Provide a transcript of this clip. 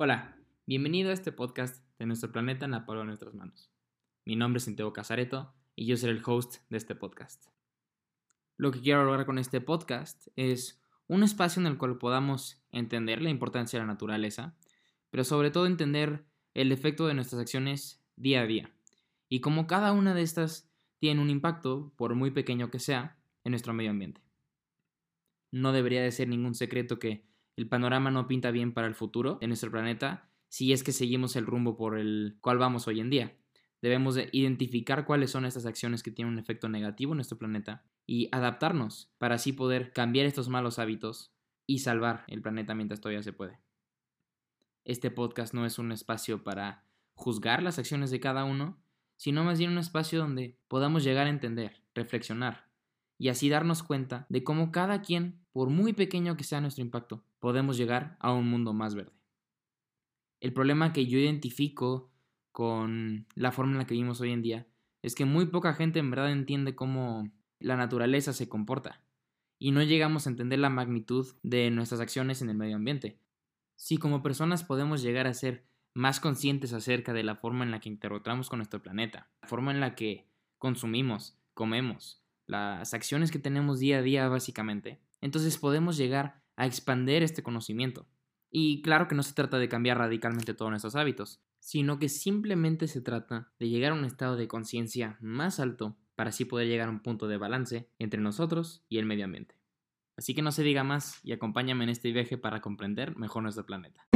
Hola, bienvenido a este podcast de nuestro planeta en la palma de nuestras manos. Mi nombre es Santiago Casareto y yo seré el host de este podcast. Lo que quiero lograr con este podcast es un espacio en el cual podamos entender la importancia de la naturaleza, pero sobre todo entender el efecto de nuestras acciones día a día y cómo cada una de estas tiene un impacto, por muy pequeño que sea, en nuestro medio ambiente. No debería de ser ningún secreto que el panorama no pinta bien para el futuro de nuestro planeta si es que seguimos el rumbo por el cual vamos hoy en día. Debemos de identificar cuáles son estas acciones que tienen un efecto negativo en nuestro planeta y adaptarnos para así poder cambiar estos malos hábitos y salvar el planeta mientras todavía se puede. Este podcast no es un espacio para juzgar las acciones de cada uno, sino más bien un espacio donde podamos llegar a entender, reflexionar y así darnos cuenta de cómo cada quien, por muy pequeño que sea nuestro impacto, podemos llegar a un mundo más verde. El problema que yo identifico con la forma en la que vivimos hoy en día es que muy poca gente en verdad entiende cómo la naturaleza se comporta y no llegamos a entender la magnitud de nuestras acciones en el medio ambiente. Si como personas podemos llegar a ser más conscientes acerca de la forma en la que interactuamos con nuestro planeta, la forma en la que consumimos, comemos, las acciones que tenemos día a día básicamente, entonces podemos llegar a expander este conocimiento. Y claro que no se trata de cambiar radicalmente todos nuestros hábitos, sino que simplemente se trata de llegar a un estado de conciencia más alto para así poder llegar a un punto de balance entre nosotros y el medio ambiente. Así que no se diga más y acompáñame en este viaje para comprender mejor nuestro planeta.